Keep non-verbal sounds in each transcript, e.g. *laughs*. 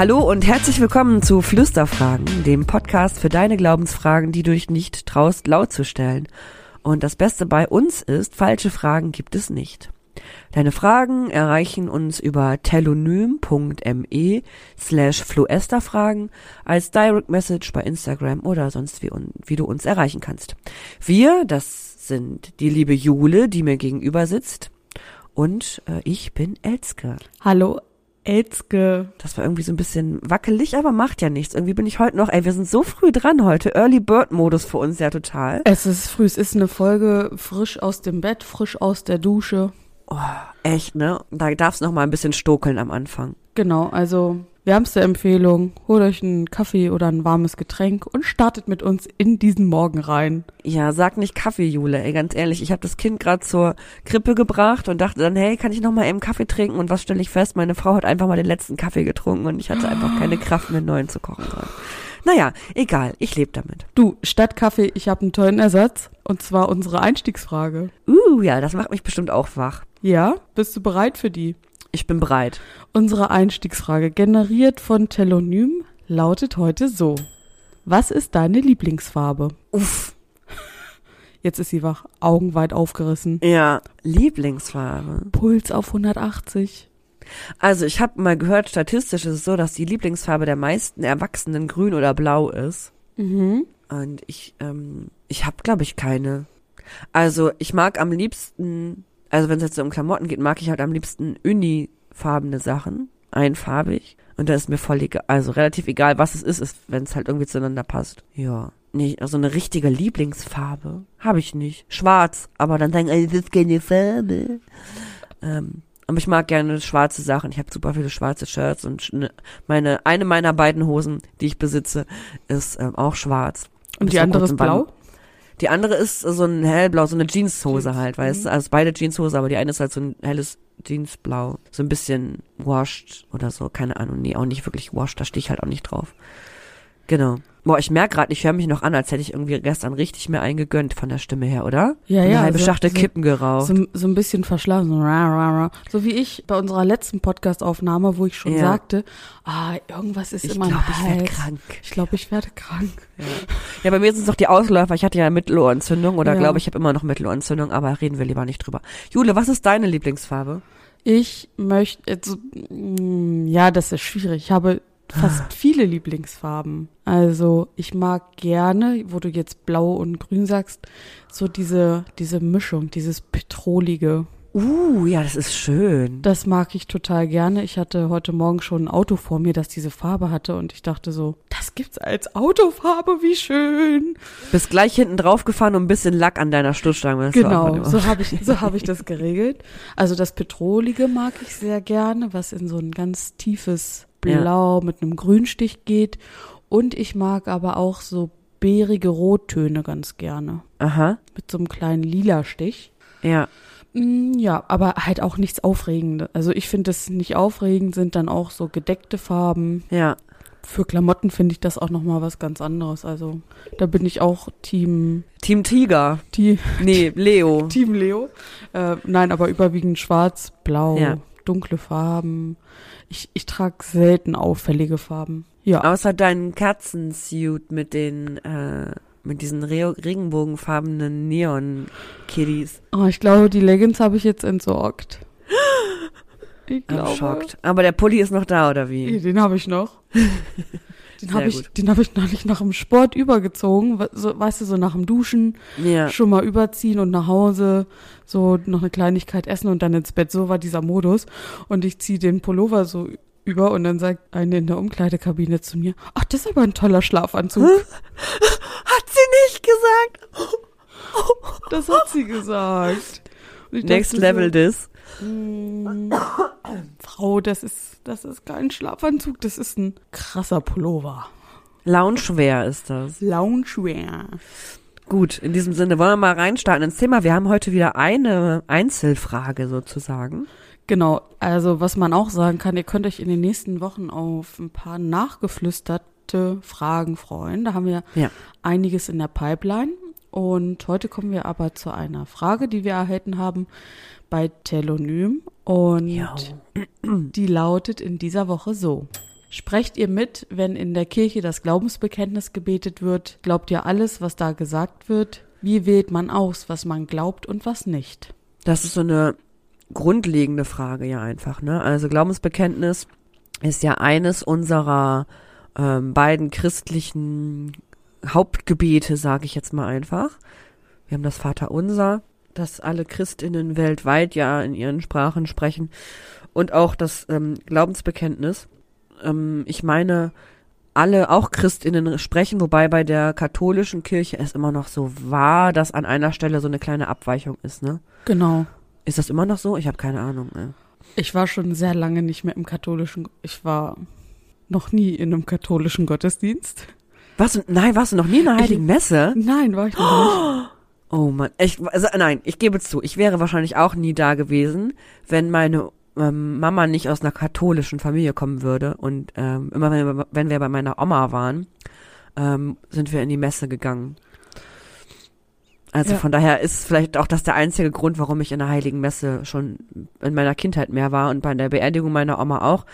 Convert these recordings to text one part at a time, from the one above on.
Hallo und herzlich willkommen zu Flüsterfragen, dem Podcast für deine Glaubensfragen, die du dich nicht traust, laut zu stellen. Und das Beste bei uns ist, falsche Fragen gibt es nicht. Deine Fragen erreichen uns über telonym.me slash fluesterfragen als Direct Message bei Instagram oder sonst wie, wie du uns erreichen kannst. Wir, das sind die liebe Jule, die mir gegenüber sitzt und äh, ich bin Elske. Hallo Elske. Das war irgendwie so ein bisschen wackelig, aber macht ja nichts. Irgendwie bin ich heute noch, ey, wir sind so früh dran heute. Early Bird Modus für uns ja total. Es ist früh, es ist eine Folge frisch aus dem Bett, frisch aus der Dusche. Oh, echt, ne? Da darf es noch mal ein bisschen stokeln am Anfang. Genau, also wärmste Empfehlung, holt euch einen Kaffee oder ein warmes Getränk und startet mit uns in diesen Morgen rein. Ja, sag nicht Kaffee, Jule, ey, ganz ehrlich. Ich habe das Kind gerade zur Krippe gebracht und dachte dann, hey, kann ich noch mal eben Kaffee trinken? Und was stelle ich fest? Meine Frau hat einfach mal den letzten Kaffee getrunken und ich hatte einfach keine Kraft mehr, einen neuen zu kochen. Grad. Naja, egal, ich lebe damit. Du, statt Kaffee, ich habe einen tollen Ersatz. Und zwar unsere Einstiegsfrage. Uh, ja, das macht mich bestimmt auch wach. Ja, bist du bereit für die? Ich bin bereit. Unsere Einstiegsfrage, generiert von Telonym, lautet heute so. Was ist deine Lieblingsfarbe? Uff. *laughs* Jetzt ist sie wach, Augen weit aufgerissen. Ja, Lieblingsfarbe. Puls auf 180. Also ich habe mal gehört, statistisch ist es so, dass die Lieblingsfarbe der meisten Erwachsenen grün oder blau ist. Mhm. Und ich, ähm, ich habe, glaube ich, keine. Also ich mag am liebsten, also wenn es jetzt so um Klamotten geht, mag ich halt am liebsten unifarbene Sachen, einfarbig. Und da ist mir voll egal, also relativ egal, was es ist, ist wenn es halt irgendwie zueinander passt. Ja. Nee, also eine richtige Lieblingsfarbe habe ich nicht. Schwarz, aber dann sagen, ey, das ist keine Farbe. Ähm, aber ich mag gerne schwarze Sachen. Ich habe super viele schwarze Shirts und ne, meine eine meiner beiden Hosen, die ich besitze, ist ähm, auch schwarz. Und die andere ist blau? Die andere ist so ein hellblau, so eine Jeanshose Jeans, halt, weißt mhm. du? Also beide Jeanshose, aber die eine ist halt so ein helles Jeansblau. So ein bisschen washed oder so, keine Ahnung. Nee, auch nicht wirklich washed, da stehe ich halt auch nicht drauf. Genau. Boah, ich merk gerade, ich höre mich noch an, als hätte ich irgendwie gestern richtig mir eingegönnt von der Stimme her, oder? Ja, Eine ja. halbe so- Schachtel so- Kippen geraucht. So, so ein bisschen verschlafen, so, ra, ra, ra. so wie ich bei unserer letzten Podcast-Aufnahme, wo ich schon Ja. sagte, ah, irgendwas ist ich immer glaube, ich werde krank. Ich glaube, ich werde krank. Ja, bei mir sind es doch die Ausläufer. Ich hatte ja Mittelohrentzündung oder Ja. glaube ich, habe immer noch Mittelohrentzündung, aber reden wir lieber nicht drüber. Jule, was ist deine Lieblingsfarbe? Ich möchte, also, mm, ja, das ist schwierig. Ich habe fast viele Lieblingsfarben. Also, ich mag gerne, wo du jetzt blau und grün sagst, so diese, diese Mischung, dieses Petrolige. Uh, ja, das ist schön. Das mag ich total gerne. Ich hatte heute Morgen schon ein Auto vor mir, das diese Farbe hatte und ich dachte so, das gibt's als Autofarbe, wie schön. Bist gleich hinten drauf gefahren und ein bisschen Lack an deiner Stoßstange. Genau, so habe ich, so habe ich *laughs* das geregelt. Also das Petrolige mag ich sehr gerne, was in so ein ganz tiefes Blau mit einem Grünstich geht. Und ich mag aber auch so beerige Rottöne ganz gerne. Aha, Mit so einem kleinen lila Stich. ja. Mm, Ja, aber halt auch nichts Aufregendes. Also ich finde es nicht aufregend, sind dann auch so gedeckte Farben. Ja, Für Klamotten finde ich das auch nochmal was ganz anderes. Also da bin ich auch Team, Team Tiger. Team, Nee, *laughs* Leo. Team Leo. Äh, nein, aber überwiegend schwarz, blau, Ja. dunkle Farben. Ich, ich trage selten auffällige Farben. Ja. Außer deinen Katzensuit mit den, äh, mit diesen Re regenbogenfarbenen Neon-Kiddies. Oh, ich glaube, die Leggings habe ich jetzt entsorgt. *gasps* Ich glaube. shocked. Aber der Pulli ist noch da, oder Nee, wie? Den habe ich noch. *laughs* Den habe ich, den habe ich neulich nach dem Sport übergezogen. So, weißt du, so nach dem Duschen Ja. schon mal überziehen und nach Hause so noch eine Kleinigkeit essen und dann ins Bett. So war dieser Modus. Und ich ziehe den Pullover so über und dann sagt eine in der Umkleidekabine zu mir, ach, das ist aber ein toller Schlafanzug. *laughs* Hat sie nicht gesagt? Das hat sie gesagt. Next Level this. Mm, Frau, das ist, das ist kein Schlafanzug, das ist ein krasser Pullover. Loungewear ist das. Loungewear. Gut, in diesem Sinne wollen wir mal reinstarten ins Thema. Wir haben heute wieder eine Einzelfrage sozusagen. Genau, also was man auch sagen kann, ihr könnt euch in den nächsten Wochen auf ein paar nachgeflüsterte Fragen freuen. Da haben wir Ja. einiges in der Pipeline. Und heute kommen wir aber zu einer Frage, die wir erhalten haben bei Telonym. Und Jo. die lautet in dieser Woche so. Sprecht ihr mit, wenn in der Kirche das Glaubensbekenntnis gebetet wird? Glaubt ihr alles, was da gesagt wird? Wie wählt man aus, was man glaubt und was nicht? Das ist so eine grundlegende Frage ja einfach, ne? Also Glaubensbekenntnis ist ja eines unserer ähm, beiden christlichen Hauptgebete, sage ich jetzt mal einfach. Wir haben das Vaterunser, das alle Christinnen weltweit ja in ihren Sprachen sprechen und auch das ähm, Glaubensbekenntnis. Ähm, ich meine, alle auch Christinnen sprechen, wobei bei der katholischen Kirche es immer noch so war, dass an einer Stelle so eine kleine Abweichung ist, ne? Genau. Ist das immer noch so? Ich habe keine Ahnung. Ey. Ich war schon sehr lange nicht mehr im katholischen. Ich war noch nie in einem katholischen Gottesdienst. Was? Nein, warst du noch nie in einer Heiligen Messe? Nein, war ich noch nicht. *gasps* Oh Mann, ich, also, nein, ich gebe zu, ich wäre wahrscheinlich auch nie da gewesen, wenn meine ähm, Mama nicht aus einer katholischen Familie kommen würde. Und ähm, immer wenn wir, wenn wir bei meiner Oma waren, ähm, sind wir in die Messe gegangen. Also Ja. von daher ist vielleicht auch das der einzige Grund, warum ich in der Heiligen Messe schon in meiner Kindheit mehr war und bei der Beerdigung meiner Oma auch.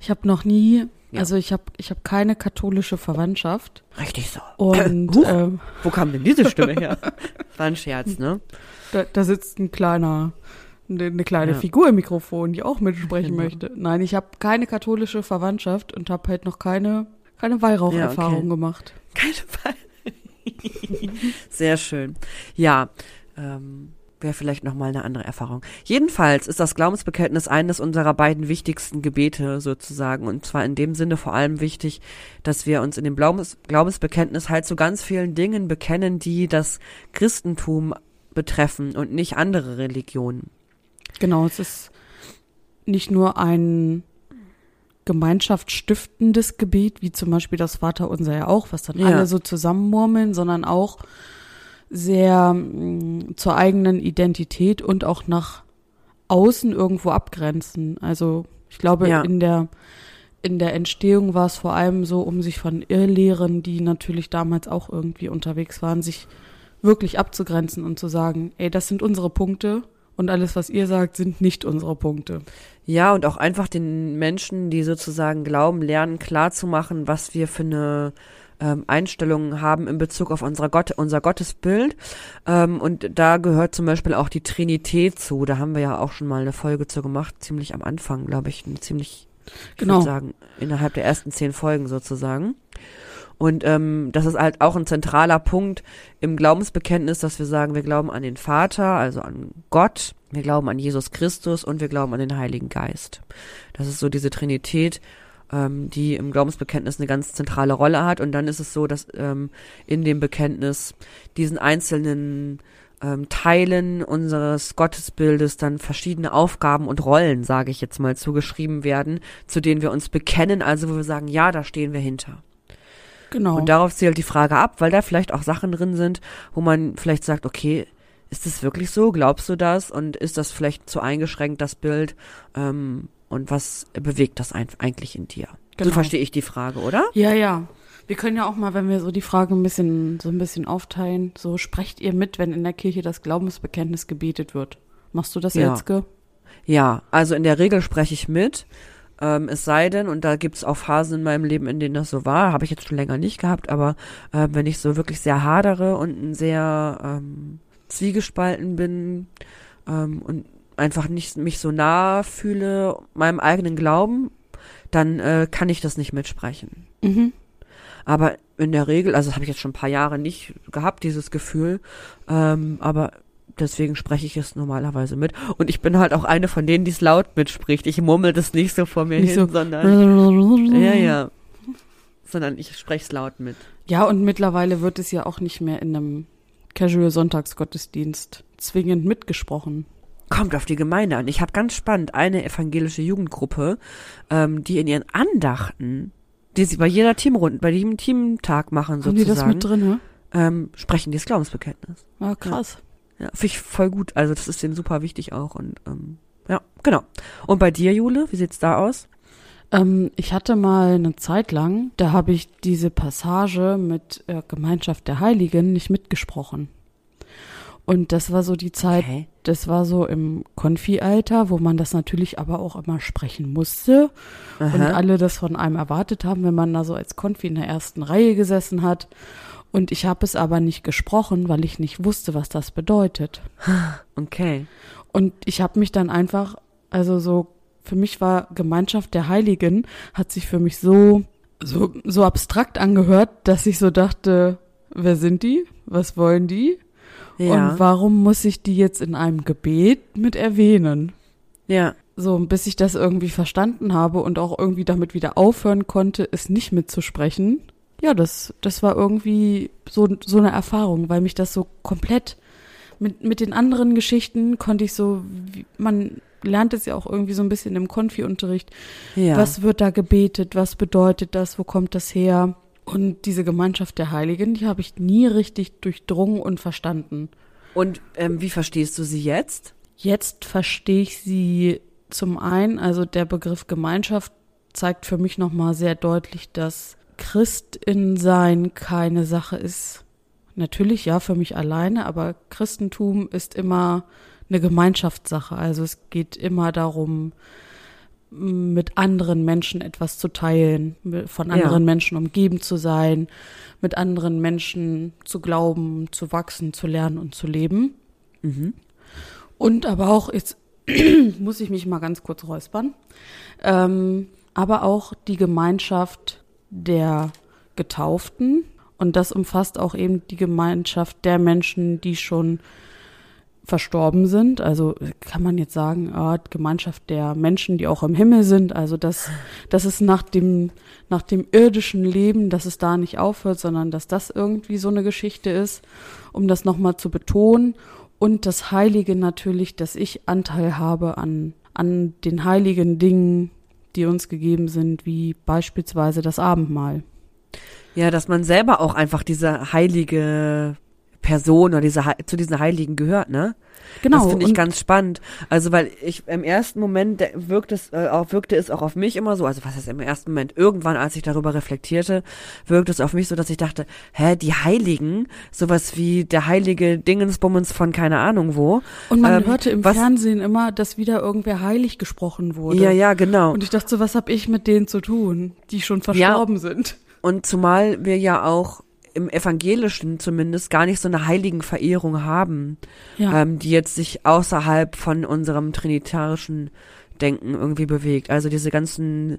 Ich habe noch nie, Ja. also ich habe ich hab keine katholische Verwandtschaft. Richtig so. *laughs* Und Huch. ähm, Wo kam denn diese Stimme her? *laughs* War ein Scherz, ne? da, da sitzt ein kleiner, eine, eine kleine Ja. Figur im Mikrofon, die auch mitsprechen Genau. möchte. Nein, ich habe keine katholische Verwandtschaft und habe halt noch keine, keine Weihraucherfahrung Ja, okay. gemacht. Keine Fall. *laughs* Sehr schön. Ja, ähm, wäre vielleicht nochmal eine andere Erfahrung. Jedenfalls ist das Glaubensbekenntnis eines unserer beiden wichtigsten Gebete sozusagen. Und zwar in dem Sinne vor allem wichtig, dass wir uns in dem Glaubens Glaubensbekenntnis halt zu ganz vielen Dingen bekennen, die das Christentum betreffen und nicht andere Religionen. Genau, es ist nicht nur ein gemeinschaftsstiftendes Gebet, wie zum Beispiel das Vaterunser ja auch, was dann Ja. alle so zusammenmurmeln, sondern auch sehr mh, zur eigenen Identität und auch nach außen irgendwo abgrenzen. Also ich glaube, Ja. in der in der Entstehung war es vor allem so, um sich von Irrlehren, die natürlich damals auch irgendwie unterwegs waren, sich wirklich abzugrenzen und zu sagen, ey, das sind unsere Punkte und alles, was ihr sagt, sind nicht unsere Punkte. Ja, und auch einfach den Menschen, die sozusagen glauben, lernen, klarzumachen, was wir für eine ähm, Einstellung haben in Bezug auf unser, Gott, unser Gottesbild. Ähm, und da gehört zum Beispiel auch die Trinität zu. Da haben wir ja auch schon mal eine Folge zu gemacht, ziemlich am Anfang, glaube ich, ziemlich, ich Genau. würde sagen, innerhalb der ersten zehn Folgen sozusagen. Und ähm, das ist halt auch ein zentraler Punkt im Glaubensbekenntnis, dass wir sagen, wir glauben an den Vater, also an Gott, wir glauben an Jesus Christus und wir glauben an den Heiligen Geist. Das ist so diese Trinität, ähm, die im Glaubensbekenntnis eine ganz zentrale Rolle hat. Und dann ist es so, dass ähm, in dem Bekenntnis diesen einzelnen ähm, Teilen unseres Gottesbildes dann verschiedene Aufgaben und Rollen, sage ich jetzt mal, zugeschrieben werden, zu denen wir uns bekennen, also wo wir sagen, ja, da stehen wir hinter. Genau. Und darauf zielt die Frage ab, weil da vielleicht auch Sachen drin sind, wo man vielleicht sagt, okay, ist das wirklich so? Glaubst du das? Und ist das vielleicht zu eingeschränkt, das Bild? Ähm, und was bewegt das eigentlich in dir? Genau. So verstehe ich die Frage, oder? ja, ja. Wir können ja auch mal, wenn wir so die Frage ein bisschen, so ein bisschen aufteilen, so sprecht ihr mit, wenn in der Kirche das Glaubensbekenntnis gebetet wird. Machst du das, Ja. Elske? Ja, also in der Regel spreche ich mit. Ähm, es sei denn, und da gibt es auch Phasen in meinem Leben, in denen das so war, habe ich jetzt schon länger nicht gehabt, aber äh, wenn ich so wirklich sehr hadere und ein sehr ähm, zwiegespalten bin ähm, und einfach nicht mich so nah fühle meinem eigenen Glauben, dann äh, kann ich das nicht mitsprechen. Mhm. Aber in der Regel, also das habe ich jetzt schon ein paar Jahre nicht gehabt, dieses Gefühl, ähm, aber deswegen spreche ich es normalerweise mit. Und ich bin halt auch eine von denen, die es laut mitspricht. Ich murmel das nicht so vor mir Nicht hin, so- sondern *laughs* ja, ja. Sondern ich spreche es laut mit. Ja, und mittlerweile wird es ja auch nicht mehr in einem Casual Sonntagsgottesdienst zwingend mitgesprochen. Kommt auf die Gemeinde an. Ich habe ganz spannend eine evangelische Jugendgruppe, ähm, die in ihren Andachten, die sie bei jeder Teamrunde, bei jedem Teamtag machen Haben die das sozusagen, mit drin, ne? ähm, sprechen die das Glaubensbekenntnis. Ah, krass. Ja, finde ich voll gut. Also das ist denen super wichtig auch. Und ähm, ja, genau. Und bei dir, Jule, wie sieht's da aus? Ähm, ich hatte mal eine Zeit lang, da habe ich diese Passage mit äh, Gemeinschaft der Heiligen nicht mitgesprochen. Und das war so die Zeit, Okay. das war so im Konfi-Alter, wo man das natürlich aber auch immer sprechen musste und Aha. alle das von einem erwartet haben, wenn man da so als Konfi in der ersten Reihe gesessen hat. Und ich habe es aber nicht gesprochen, weil ich nicht wusste, was das bedeutet. *sighs* Okay. Und ich habe mich dann einfach, also so, für mich war Gemeinschaft der Heiligen, hat sich für mich so, so, so abstrakt angehört, dass ich so dachte, wer sind die? Was wollen die? Ja. Und warum muss ich die jetzt in einem Gebet mit erwähnen? ja. So, bis ich das irgendwie verstanden habe und auch irgendwie damit wieder aufhören konnte, es nicht mitzusprechen. Ja, das, das war irgendwie so, so eine Erfahrung, weil mich das so komplett mit, mit den anderen Geschichten konnte ich so, man lernt es ja auch irgendwie so ein bisschen im Konfi-Unterricht. Ja. Was wird da gebetet? Was bedeutet das? Wo kommt das her? Und diese Gemeinschaft der Heiligen, die habe ich nie richtig durchdrungen und verstanden. Und ähm, wie verstehst du sie jetzt? Jetzt verstehe ich sie zum einen, also der Begriff Gemeinschaft zeigt für mich nochmal sehr deutlich, dass Christin sein keine Sache ist. Natürlich ja für mich alleine, aber Christentum ist immer eine Gemeinschaftssache. Also es geht immer darum, mit anderen Menschen etwas zu teilen, von Ja. anderen Menschen umgeben zu sein, mit anderen Menschen zu glauben, zu wachsen, zu lernen und zu leben. Mhm. Und aber auch, jetzt *clears throat* muss ich mich mal ganz kurz räuspern, ähm, aber auch die Gemeinschaft der Getauften. Und das umfasst auch eben die Gemeinschaft der Menschen, die schon verstorben sind. Also kann man jetzt sagen, ah, Gemeinschaft der Menschen, die auch im Himmel sind. Also dass, dass es nach dem, nach dem irdischen Leben, dass es da nicht aufhört, sondern dass das irgendwie so eine Geschichte ist, um das nochmal zu betonen. Und das Heilige natürlich, dass ich Anteil habe an, an den heiligen Dingen, die uns gegeben sind, wie beispielsweise das Abendmahl. Ja, dass man selber auch einfach diese heilige Person oder diese, zu diesen Heiligen gehört, ne? Genau. Das finde ich ganz spannend. Also, weil ich im ersten Moment wirkt es, äh, auch, wirkte es auch auf mich immer so, also was heißt im ersten Moment, irgendwann, als ich darüber reflektierte, wirkte es auf mich so, dass ich dachte, hä, die Heiligen, sowas wie der heilige Dingensbummens von keine Ahnung wo. Und man Ähm, hörte im was- Fernsehen immer, dass wieder irgendwer heilig gesprochen wurde. Ja, ja, genau. Und ich dachte so, was hab ich mit denen zu tun, die schon verstorben sind? Und zumal wir ja auch im Evangelischen zumindest gar nicht so eine Heiligenverehrung haben, Ja. ähm, die jetzt sich außerhalb von unserem trinitarischen Denken irgendwie bewegt. Also diese ganzen,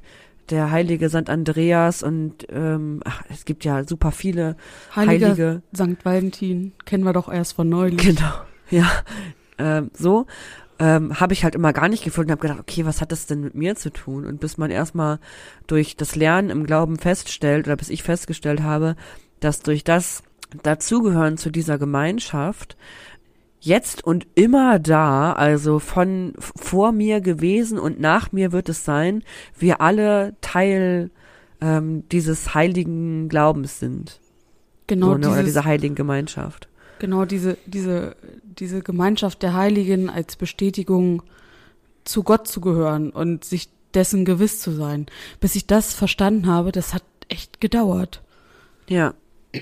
der heilige St. Andreas und ähm, ach, es gibt ja super viele Heiliger heilige, St. Valentin kennen wir doch erst von neulich. genau, *laughs* ja, ähm, so. Ähm, habe ich halt immer gar nicht gefühlt und habe gedacht, okay, was hat das denn mit mir zu tun? Und bis man erstmal durch das Lernen im Glauben feststellt, oder bis ich festgestellt habe, dass durch das Dazugehören zu dieser Gemeinschaft jetzt und immer da, also von vor mir gewesen und nach mir wird es sein, wir alle Teil ähm, dieses heiligen Glaubens sind. Genau, so, ne, oder dieses, dieser heiligen Gemeinschaft. genau diese, diese, diese Gemeinschaft der Heiligen als Bestätigung zu Gott zu gehören und sich dessen gewiss zu sein. Bis ich das verstanden habe, das hat echt gedauert. Ja. *clears throat*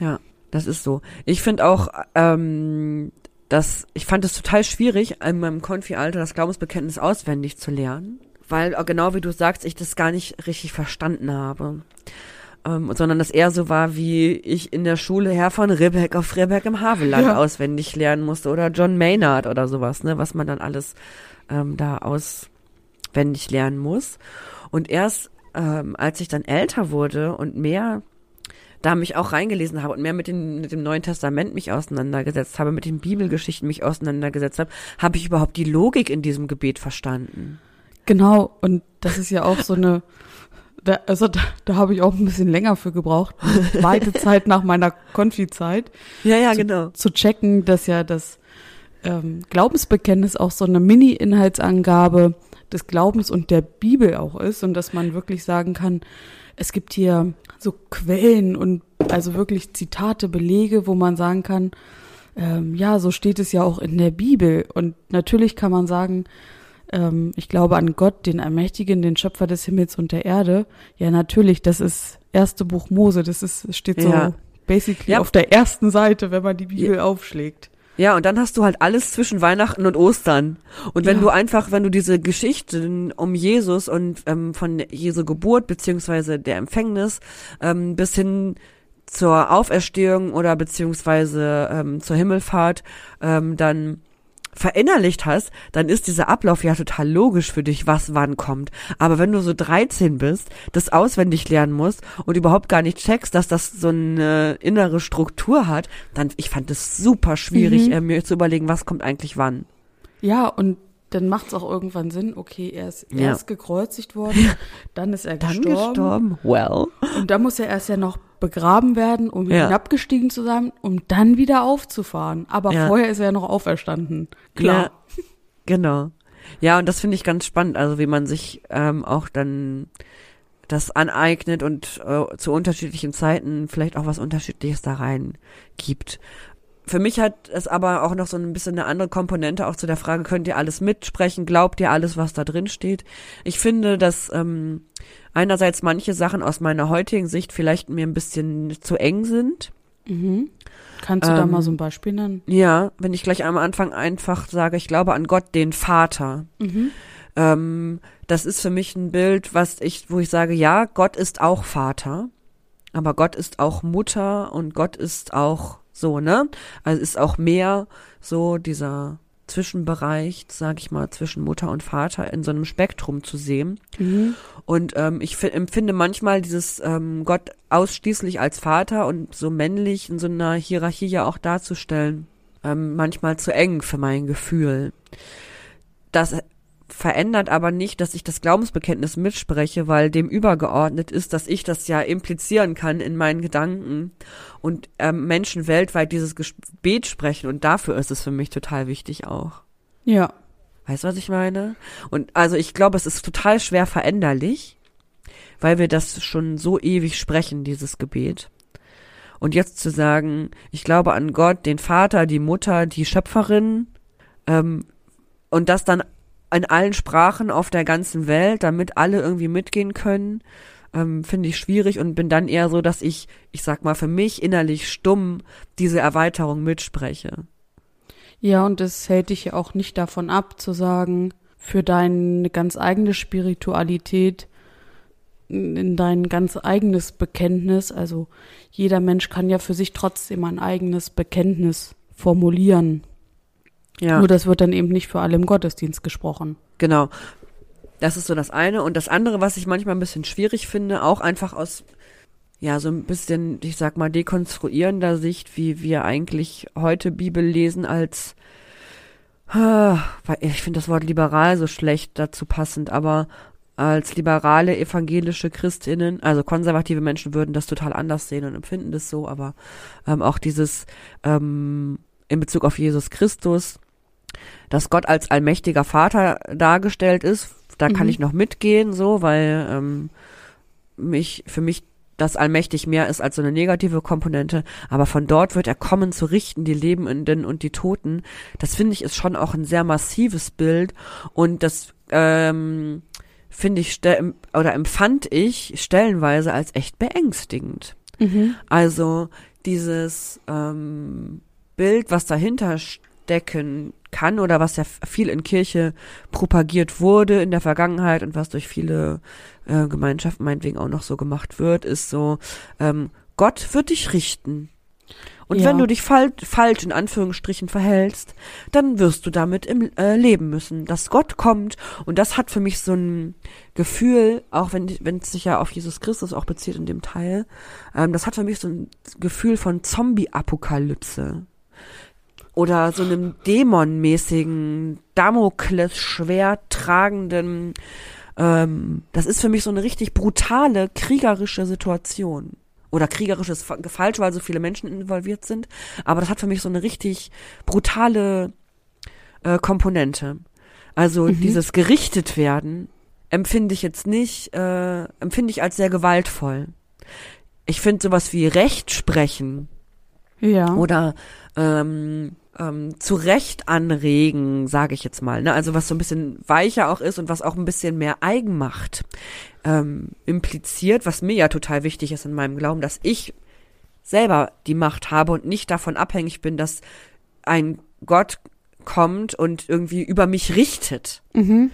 Ja, das ist so. Ich finde auch, ähm, dass, ich fand es total schwierig, in meinem Konfi-Alter das Glaubensbekenntnis auswendig zu lernen, weil auch genau wie du sagst, ich das gar nicht richtig verstanden habe. Ähm, sondern das eher so war, wie ich in der Schule Herr von Ribbeck auf Ribbeck im Havelland Ja. auswendig lernen musste oder John Maynard oder sowas, ne, was man dann alles ähm, da auswendig lernen muss. Und erst ähm, als ich dann älter wurde und mehr da mich auch reingelesen habe und mehr mit, den, mit dem Neuen Testament mich auseinandergesetzt habe, mit den Bibelgeschichten mich auseinandergesetzt habe, habe ich überhaupt die Logik in diesem Gebet verstanden. Genau, und das ist ja auch so eine, da, also da, da habe ich auch ein bisschen länger für gebraucht, weite *laughs* Zeit nach meiner Konfi-Zeit, Ja, ja, Zu- genau. zu checken, dass ja das ähm, Glaubensbekenntnis auch so eine Mini-Inhaltsangabe des Glaubens und der Bibel auch ist und dass man wirklich sagen kann, es gibt hier so Quellen und also wirklich Zitate, Belege, wo man sagen kann, ähm, ja, so steht es ja auch in der Bibel. Und natürlich kann man sagen, ähm, ich glaube an Gott, den Allmächtigen, den Schöpfer des Himmels und der Erde. Ja, natürlich, das ist erste Buch Mose, das ist, steht so Ja. basically Ja. auf der ersten Seite, wenn man die Bibel aufschlägt. Ja, und dann hast du halt alles zwischen Weihnachten und Ostern. Und wenn Ja. du einfach, wenn du diese Geschichten um Jesus und ähm, von Jesu Geburt beziehungsweise der Empfängnis ähm, bis hin zur Auferstehung oder beziehungsweise ähm, zur Himmelfahrt ähm, dann verinnerlicht hast, dann ist dieser Ablauf ja total logisch für dich, was wann kommt. Aber wenn du so 13 bist, das auswendig lernen musst und überhaupt gar nicht checkst, dass das so eine innere Struktur hat, dann, ich fand es super schwierig, Mhm. äh, mir zu überlegen, was kommt eigentlich wann. Ja, und dann macht es auch irgendwann Sinn, okay, er ist Ja. erst gekreuzigt worden, *laughs* dann ist er Dann gestorben. gestorben. Well. Und dann muss er erst ja noch begraben werden, um Ja. hinabgestiegen zu sein, um dann wieder aufzufahren. Aber Ja. vorher ist er ja noch auferstanden. Klar. Ja, genau. Ja, und das finde ich ganz spannend, also wie man sich ähm, auch dann das aneignet und äh, zu unterschiedlichen Zeiten vielleicht auch was Unterschiedliches da rein gibt. Für mich hat es aber auch noch so ein bisschen eine andere Komponente auch zu der Frage, könnt ihr alles mitsprechen, glaubt ihr alles, was da drin steht? Ich finde, dass ähm, einerseits manche Sachen aus meiner heutigen Sicht vielleicht mir ein bisschen zu eng sind. Mhm. Kannst du da Ähm, mal so ein Beispiel nennen? Ja, wenn ich gleich am Anfang einfach sage, ich glaube an Gott, den Vater. Mhm. Ähm, das ist für mich ein Bild, was ich, wo ich sage, ja, Gott ist auch Vater, aber Gott ist auch Mutter und Gott ist auch so, ne? Also ist auch mehr so dieser Zwischenbereich, sage ich mal, zwischen Mutter und Vater in so einem Spektrum zu sehen. Mhm. Und ähm, ich fi- empfinde manchmal dieses ähm, Gott ausschließlich als Vater und so männlich in so einer Hierarchie ja auch darzustellen, ähm, manchmal zu eng für mein Gefühl. Das verändert aber nicht, dass ich das Glaubensbekenntnis mitspreche, weil dem übergeordnet ist, dass ich das ja implizieren kann in meinen Gedanken und ähm, Menschen weltweit dieses Gebet sprechen und dafür ist es für mich total wichtig auch. Ja. Weißt du, was ich meine? Und also ich glaube, es ist total schwer veränderlich, weil wir das schon so ewig sprechen, dieses Gebet. Und jetzt zu sagen, ich glaube an Gott, den Vater, die Mutter, die Schöpferin, ähm, und das dann in allen Sprachen auf der ganzen Welt, damit alle irgendwie mitgehen können, ähm, finde ich schwierig und bin dann eher so, dass ich, ich sag mal, für mich innerlich stumm diese Erweiterung mitspreche. Ja, und es hält dich ja auch nicht davon ab, zu sagen, für deine ganz eigene Spiritualität, in dein ganz eigenes Bekenntnis, also jeder Mensch kann ja für sich trotzdem ein eigenes Bekenntnis formulieren. Ja. Nur das wird dann eben nicht für alle im Gottesdienst gesprochen. Genau. Das ist so das eine. Und das andere, was ich manchmal ein bisschen schwierig finde, auch einfach aus, ja, so ein bisschen, ich sag mal, dekonstruierender Sicht, wie wir eigentlich heute Bibel lesen als, ah, ich finde das Wort liberal so schlecht dazu passend, aber als liberale evangelische Christinnen, also konservative Menschen würden das total anders sehen und empfinden das so, aber ähm, auch dieses ähm, in Bezug auf Jesus Christus, dass Gott als allmächtiger Vater dargestellt ist, da kann Mhm. ich noch mitgehen, so, weil ähm, mich für mich das allmächtig mehr ist als so eine negative Komponente, aber von dort wird er kommen zu richten die Lebenden und die Toten. Das finde ich ist schon auch ein sehr massives Bild und das ähm, finde ich oder empfand ich stellenweise als echt beängstigend. Mhm. Also dieses ähm, Bild, was dahinter stecken kann oder was ja viel in Kirche propagiert wurde in der Vergangenheit und was durch viele äh, Gemeinschaften meinetwegen auch noch so gemacht wird, ist so, ähm, Gott wird dich richten. Und Ja. wenn du dich fal falsch in Anführungsstrichen verhältst, dann wirst du damit im äh, leben müssen, dass Gott kommt. Und das hat für mich so ein Gefühl, auch wenn wenn es sich ja auf Jesus Christus auch bezieht in dem Teil, ähm, das hat für mich so ein Gefühl von Zombie-Apokalypse oder so einem dämonmäßigen Damoklesschwert tragenden. Ähm, das ist für mich so eine richtig brutale kriegerische Situation oder kriegerisches Fa- falsch, weil so viele Menschen involviert sind. Aber das hat für mich so eine richtig brutale äh, Komponente. Also Mhm. dieses gerichtet werden empfinde ich jetzt nicht, äh, empfinde ich als sehr gewaltvoll. Ich finde sowas wie Recht sprechen Ja. oder ähm, ähm, zu Recht anregen, sage ich jetzt mal. Ne? Also was so ein bisschen weicher auch ist und was auch ein bisschen mehr Eigenmacht ähm, impliziert, was mir ja total wichtig ist in meinem Glauben, dass ich selber die Macht habe und nicht davon abhängig bin, dass ein Gott kommt und irgendwie über mich richtet. Mhm.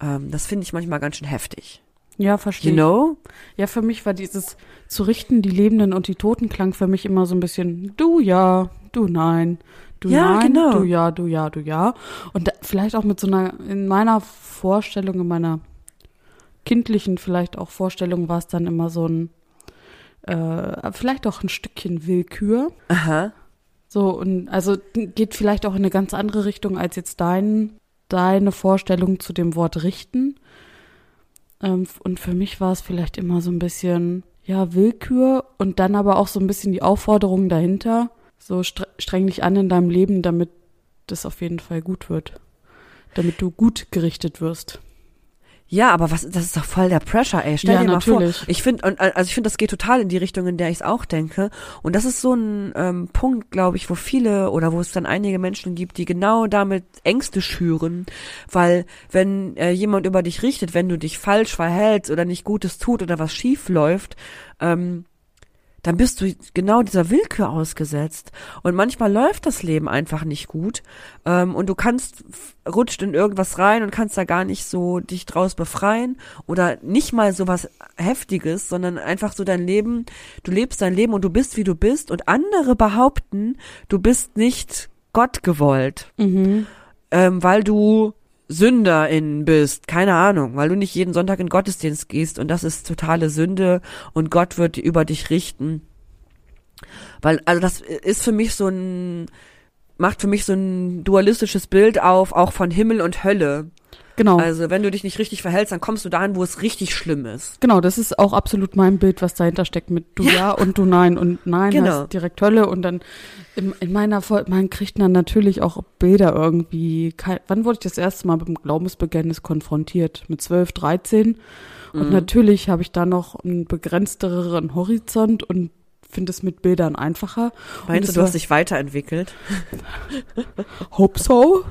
Ähm, das finde ich manchmal ganz schön heftig. Ja, verstehe. You know? Ja, für mich war dieses zu richten, die Lebenden und die Toten klang für mich immer so ein bisschen du ja, du nein, du Ja, nein, genau. du ja, du ja, du ja. Und da, vielleicht auch mit so einer, in meiner Vorstellung, in meiner kindlichen vielleicht auch Vorstellung war es dann immer so ein, äh, vielleicht auch ein Stückchen Willkür. Aha. So, und also geht vielleicht auch in eine ganz andere Richtung als jetzt dein, deine Vorstellung zu dem Wort richten. Ähm, und für mich war es vielleicht immer so ein bisschen, ja, Willkür und dann aber auch so ein bisschen die Aufforderung dahinter. So stre streng dich an in deinem Leben, damit das auf jeden Fall gut wird. Damit du gut gerichtet wirst. Ja, aber was, das ist doch voll der Pressure, ey. Stell Ja, dir mal natürlich. vor. Ich finde, also ich finde, das geht total in die Richtung, in der ich es auch denke. Und das ist so ein ähm, Punkt, glaube ich, wo viele oder wo es dann einige Menschen gibt, die genau damit Ängste schüren. Weil wenn äh, jemand über dich richtet, wenn du dich falsch verhältst oder nicht Gutes tut oder was schief läuft, ähm, dann bist du genau dieser Willkür ausgesetzt. Und manchmal läuft das Leben einfach nicht gut. Ähm, und du kannst, rutscht in irgendwas rein und kannst da gar nicht so dich draus befreien. Oder nicht mal so was Heftiges, sondern einfach so dein Leben, du lebst dein Leben und du bist, wie du bist. Und andere behaupten, du bist nicht Gott gewollt Mhm. ähm, weil du Sünderin bist, keine Ahnung, weil du nicht jeden Sonntag in Gottesdienst gehst und das ist totale Sünde und Gott wird über dich richten. Weil, also das ist für mich so ein, macht für mich so ein dualistisches Bild auf, auch von Himmel und Hölle. Genau. Also wenn du dich nicht richtig verhältst, dann kommst du dahin, wo es richtig schlimm ist. Genau, das ist auch absolut mein Bild, was dahinter steckt mit du ja, und du nein und nein Genau. heißt direkt Hölle und dann in, in meiner Vol man kriegt dann natürlich auch Bilder irgendwie. Kein, wann wurde ich das erste Mal mit dem Glaubensbekenntnis konfrontiert? Mit 12, 13 und Mhm. natürlich habe ich da noch einen begrenzteren Horizont und finde es mit Bildern einfacher. Meinst du, du war- hast dich weiterentwickelt? *laughs* Hope so.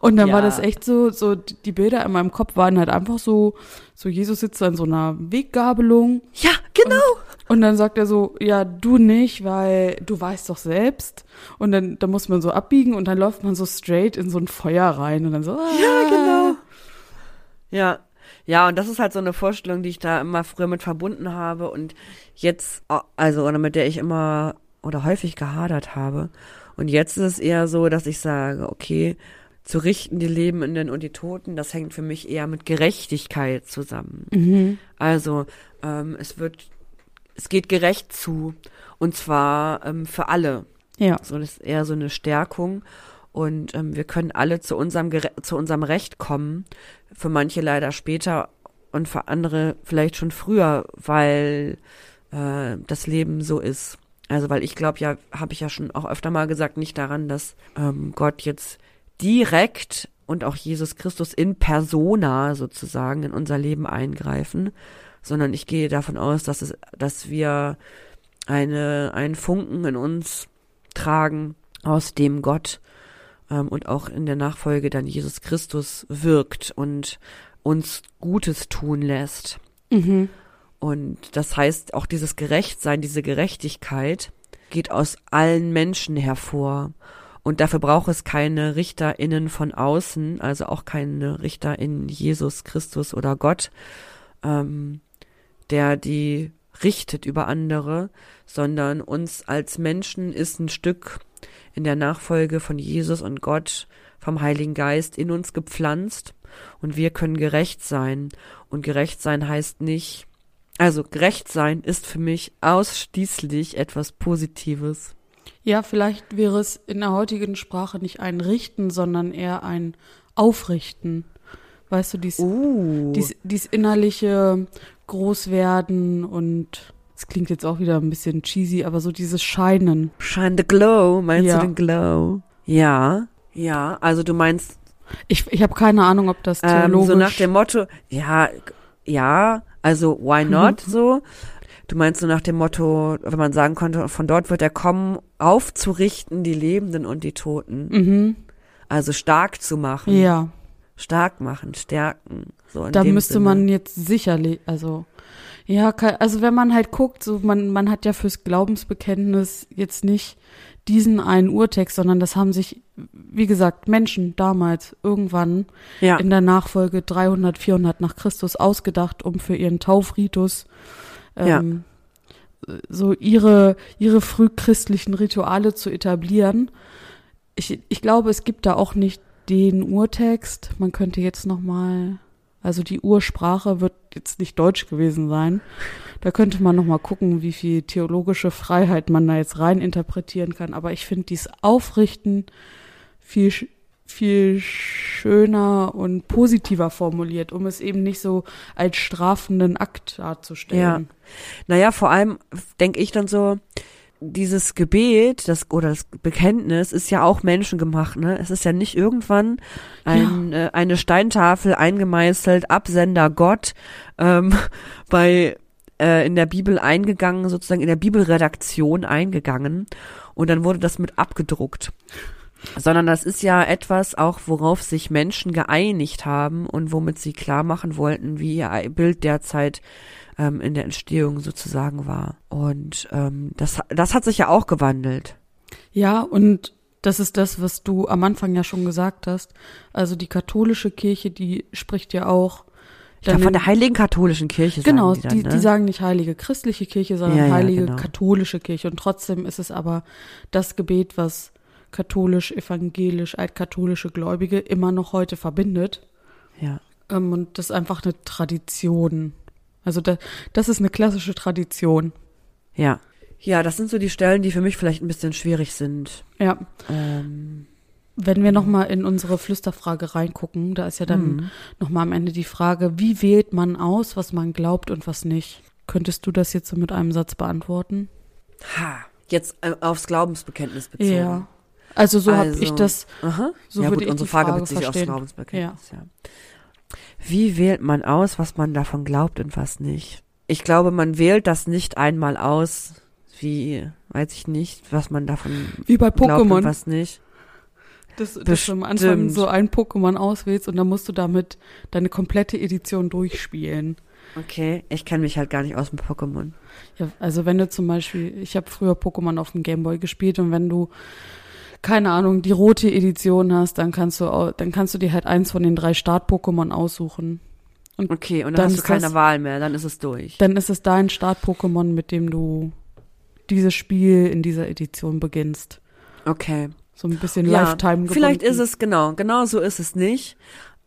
Und dann war Ja. das echt so, so die Bilder in meinem Kopf waren halt einfach so, so Jesus sitzt da in so einer Weggabelung Ja, genau. Und dann sagt er so, ja, du nicht, weil du weißt doch selbst. Und dann, dann muss man so abbiegen und dann läuft man so straight in so ein Feuer rein und dann so, ah. Ja, genau. Ja. Ja, und das ist halt so eine Vorstellung, die ich da immer früher mit verbunden habe und jetzt, also, oder mit der ich immer oder häufig gehadert habe. Und jetzt ist es eher so, dass ich sage, okay, zu richten die Lebenden und die Toten, das hängt für mich eher mit Gerechtigkeit zusammen. Mhm. Also, ähm, es wird, es geht gerecht zu. Und zwar ähm, für alle. Ja. So, das ist eher so eine Stärkung. Und ähm, wir können alle zu unserem, zu unserem Recht kommen. Für manche leider später und für andere vielleicht schon früher, weil äh, das Leben so ist. Also, weil ich glaube ja, habe ich ja schon auch öfter mal gesagt, nicht daran, dass ähm, Gott jetzt direkt und auch Jesus Christus in persona sozusagen in unser Leben eingreifen, sondern ich gehe davon aus, dass es, dass wir eine, einen Funken in uns tragen, aus dem Gott ähm, und auch in der Nachfolge dann Jesus Christus wirkt und uns Gutes tun lässt. Mhm. Und das heißt, auch dieses Gerechtsein, diese Gerechtigkeit geht aus allen Menschen hervor. Und dafür braucht es keine RichterInnen von außen, also auch keine Richter in Jesus Christus oder Gott, ähm, der die richtet über andere, sondern uns als Menschen ist ein Stück in der Nachfolge von Jesus und Gott vom Heiligen Geist in uns gepflanzt und wir können gerecht sein. Und gerecht sein heißt nicht, also gerecht sein ist für mich ausschließlich etwas Positives. Ja, vielleicht wäre es in der heutigen Sprache nicht ein Richten, sondern eher ein Aufrichten. Weißt du, dies, Uh. dies, dies innerliche Großwerden und es klingt jetzt auch wieder ein bisschen cheesy, aber so dieses Scheinen. Shine the glow, meinst Ja. du den Glow? Ja, ja, also du meinst Ich, ich habe keine Ahnung, ob das ähm, theologisch... so nach dem Motto, ja, ja, also why not so? Du meinst so nach dem Motto, wenn man sagen konnte, von dort wird er kommen, aufzurichten die Lebenden und die Toten. mhm. Also stark zu machen. Ja. Stark machen, stärken. So Da müsste Sinne. man jetzt sicherlich, also ja, also wenn man halt guckt, so man man hat ja fürs Glaubensbekenntnis jetzt nicht diesen einen Urtext, sondern das haben sich, wie gesagt, Menschen damals irgendwann ja, in der Nachfolge 300, 400 nach Christus ausgedacht, um für ihren Taufritus ähm, so ihre, ihre frühchristlichen Rituale zu etablieren. Ich, ich glaube, es gibt da auch nicht den Urtext. Man könnte jetzt nochmal, also die Ursprache wird jetzt nicht Deutsch gewesen sein. Da könnte man nochmal gucken, wie viel theologische Freiheit man da jetzt rein interpretieren kann. Aber ich finde dies Aufrichten viel, viel schöner und positiver formuliert, um es eben nicht so als strafenden Akt darzustellen. Naja, vor allem denke ich dann so, dieses Gebet, das oder das Bekenntnis ist ja auch menschengemacht, ne? Es ist ja nicht irgendwann ein, äh, eine Steintafel eingemeißelt, Absender Gott, ähm, *laughs* bei äh, in der Bibel eingegangen, sozusagen in der Bibelredaktion eingegangen und dann wurde das mit abgedruckt. Sondern das ist ja etwas auch, worauf sich Menschen geeinigt haben und womit sie klar machen wollten, wie ihr Bild derzeit ähm, in der Entstehung sozusagen war. Und ähm, das, das hat sich ja auch gewandelt. Ja, und das ist das, was du am Anfang ja schon gesagt hast. Also die katholische Kirche, die spricht ja auch. Dann von der heiligen katholischen Kirche Genau, sagen die, die, dann, die ne? sagen nicht heilige christliche Kirche, sondern Ja, ja, heilige genau. katholische Kirche. Und trotzdem ist es aber das Gebet, was katholisch, evangelisch, altkatholische Gläubige immer noch heute verbindet. ja. Ähm, und das ist einfach eine Tradition. Also da, das ist eine klassische Tradition. Ja. Ja, das sind so die Stellen, die für mich vielleicht ein bisschen schwierig sind. Ja. Ähm, Wenn wir nochmal in unsere Flüsterfrage reingucken, da ist ja dann mhm. nochmal am Ende die Frage, wie wählt man aus, was man glaubt und was nicht? Könntest du das jetzt so mit einem Satz beantworten? Ha. Jetzt äh, aufs Glaubensbekenntnis bezogen. Also so habe Also, ich das, Aha. so ja, würde gut, ich unsere die Frage Frage bezieht sich aufs. Glaubensbekenntnis, ja. Wie wählt man aus, was man davon glaubt und was nicht? Ich glaube, man wählt das nicht einmal aus, wie, weiß ich nicht, was man davon Wie bei glaubt und Pokémon, was nicht. dass, dass du am Anfang so ein Pokémon auswählst und dann musst du damit deine komplette Edition durchspielen. Okay, ich kenne mich halt gar nicht aus dem Pokémon. Ja, also wenn du zum Beispiel, ich habe früher Pokémon auf dem Gameboy gespielt und wenn du keine Ahnung, die rote Edition hast, dann kannst du dann kannst du dir halt eins von den drei Start-Pokémon aussuchen. Okay, und dann, Dann hast du keine das- Wahl mehr, dann ist es durch. Dann ist es dein Start-Pokémon, mit dem du dieses Spiel in dieser Edition beginnst. Okay. So ein bisschen Ja, Lifetime gebunden. Vielleicht ist es, genau, genau so ist es nicht.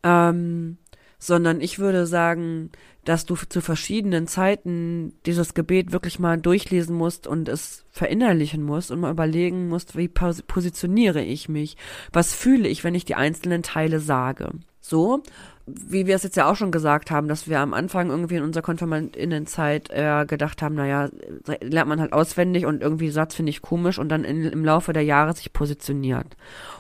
Ähm, sondern ich würde sagen, dass du zu verschiedenen Zeiten dieses Gebet wirklich mal durchlesen musst und es verinnerlichen musst und mal überlegen musst, wie pos positioniere ich mich? Was fühle ich, wenn ich die einzelnen Teile sage? So, wie wir es jetzt ja auch schon gesagt haben, dass wir am Anfang irgendwie in unserer Konfirmandinnenzeit äh, gedacht haben, naja, lernt man halt auswendig und irgendwie Satz finde ich komisch und dann in, im Laufe der Jahre sich positioniert.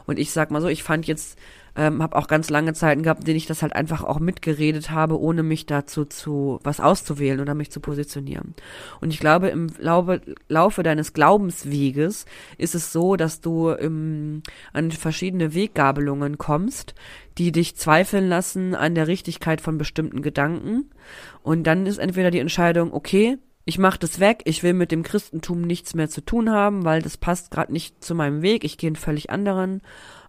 Und ich sag mal so, ich fand jetzt, ähm, habe auch ganz lange Zeiten gehabt, in denen ich das halt einfach auch mitgeredet habe, ohne mich dazu zu was auszuwählen oder mich zu positionieren. Und ich glaube, im Laufe, Laufe deines Glaubensweges ist es so, dass du im, an verschiedene Weggabelungen kommst, die dich zweifeln lassen an der Richtigkeit von bestimmten Gedanken. Und dann ist entweder die Entscheidung, okay, ich mache das weg, ich will mit dem Christentum nichts mehr zu tun haben, weil das passt gerade nicht zu meinem Weg, ich gehe einen völlig anderen.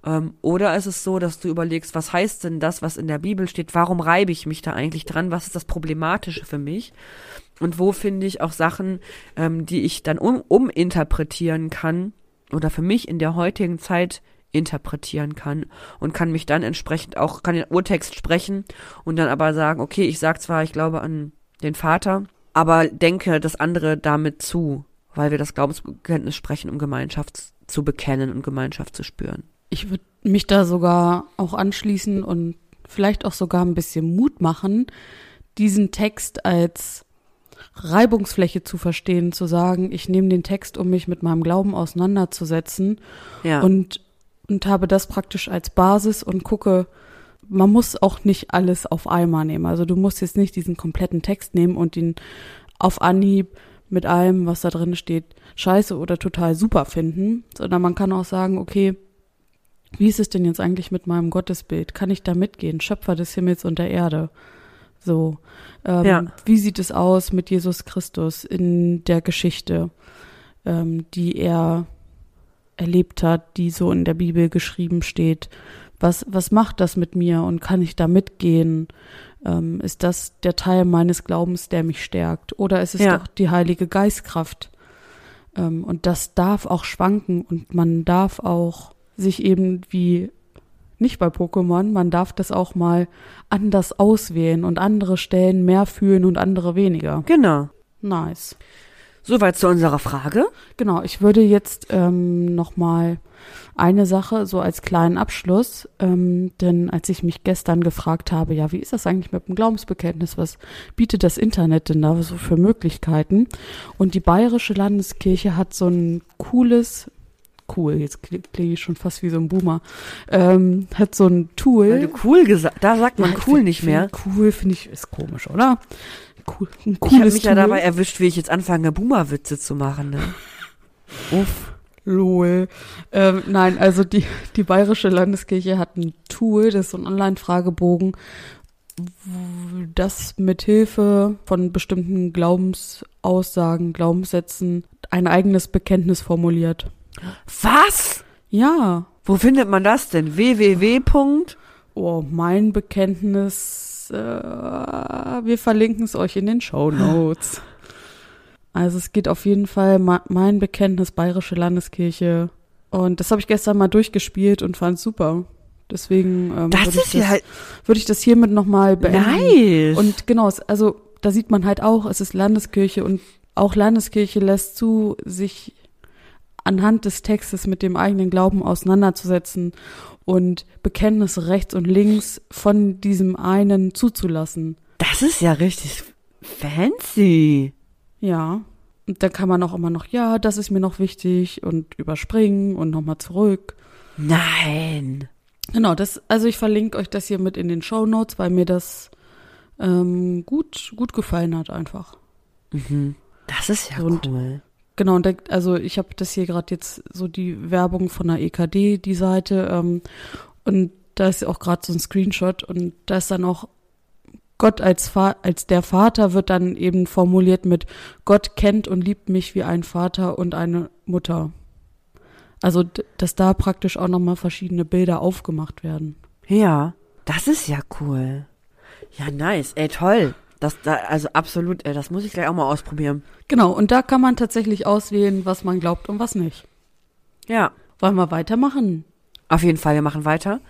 Ähm, oder ist es so, dass du überlegst, was heißt denn das, was in der Bibel steht, warum reibe ich mich da eigentlich dran, was ist das Problematische für mich? Und wo finde ich auch Sachen, ähm, die ich dann um, uminterpretieren kann oder für mich in der heutigen Zeit interpretieren kann und kann mich dann entsprechend auch, kann den Urtext sprechen und dann aber sagen, okay, ich sag zwar, ich glaube an den Vater, aber denke das andere damit zu, weil wir das Glaubensbekenntnis sprechen, um Gemeinschaft zu bekennen und Gemeinschaft zu spüren. Ich würde mich da sogar auch anschließen und vielleicht auch sogar ein bisschen Mut machen, diesen Text als Reibungsfläche zu verstehen, zu sagen, ich nehme den Text, um mich mit meinem Glauben auseinanderzusetzen Ja. und, und habe das praktisch als Basis und gucke, man muss auch nicht alles auf einmal nehmen. Also du musst jetzt nicht diesen kompletten Text nehmen und ihn auf Anhieb mit allem, was da drin steht, scheiße oder total super finden, sondern man kann auch sagen, okay, wie ist es denn jetzt eigentlich mit meinem Gottesbild? Kann ich da mitgehen? Schöpfer des Himmels und der Erde. So, ähm, Ja. wie sieht es aus mit Jesus Christus in der Geschichte, ähm, die er erlebt hat, die so in der Bibel geschrieben steht? Was, was macht das mit mir und kann ich da mitgehen? Ähm, ist das der Teil meines Glaubens, der mich stärkt? Oder ist es Ja. doch die Heilige Geistkraft? Ähm, und das darf auch schwanken und man darf auch sich eben wie nicht bei Pokémon, man darf das auch mal anders auswählen und andere Stellen mehr fühlen und andere weniger. Genau. Nice. Soweit zu unserer Frage. Genau, ich würde jetzt ähm, noch mal eine Sache so als kleinen Abschluss, ähm, denn als ich mich gestern gefragt habe, ja, wie ist das eigentlich mit dem Glaubensbekenntnis, was bietet das Internet denn da so für Möglichkeiten? Und die Bayerische Landeskirche hat so ein cooles, cool, jetzt klinge ich schon fast wie so ein Boomer, ähm, hat so ein Tool. Weil du cool gesagt, da sagt man Ja, cool find- nicht mehr. find Cool finde ich, ist komisch, oder? Cool, ein Ich habe cooles mich ja Tool. dabei erwischt, wie ich jetzt anfange, Boomer-Witze zu machen. Ne? Uff. Lol. Ähm, nein, also die, die Bayerische Landeskirche hat ein Tool, das ist so ein Online-Fragebogen, das mit Hilfe von bestimmten Glaubensaussagen, Glaubenssätzen ein eigenes Bekenntnis formuliert. Was? Ja. Wo findet man das denn? www. Oh, mein Bekenntnis, äh, wir verlinken es euch in den Show Notes. Also es geht auf jeden Fall mein Bekenntnis Bayerische Landeskirche und das habe ich gestern mal durchgespielt und fand super. Deswegen ähm, würde ich, das, halt würde ich das hiermit nochmal beenden. nice. Und genau, also da sieht man halt auch, es ist Landeskirche und auch Landeskirche lässt zu, sich anhand des Textes mit dem eigenen Glauben auseinanderzusetzen und Bekenntnisse rechts und links von diesem einen zuzulassen. das ist ja richtig fancy. Ja. Und dann kann man auch immer noch, ja, das ist mir noch wichtig und überspringen und nochmal zurück. Nein. Genau, das, also ich verlinke euch das hier mit in den Show Notes, weil mir das ähm, gut, gut gefallen hat einfach. Mhm. Das ist ja Und- cool. Genau, und da, also ich habe das hier gerade jetzt so die Werbung von der EKD, die Seite, ähm, und da ist auch gerade so ein Screenshot und da ist dann auch Gott als, Va als der Vater wird dann eben formuliert mit Gott kennt und liebt mich wie ein Vater und eine Mutter. Also, dass da praktisch auch nochmal verschiedene Bilder aufgemacht werden. Ja, das ist ja cool. Ja, nice. Ey, toll. Das da, also absolut, das muss ich gleich auch mal ausprobieren. Genau, und da kann man tatsächlich auswählen, was man glaubt und was nicht. Ja. Wollen wir weitermachen? Auf jeden Fall, wir machen weiter.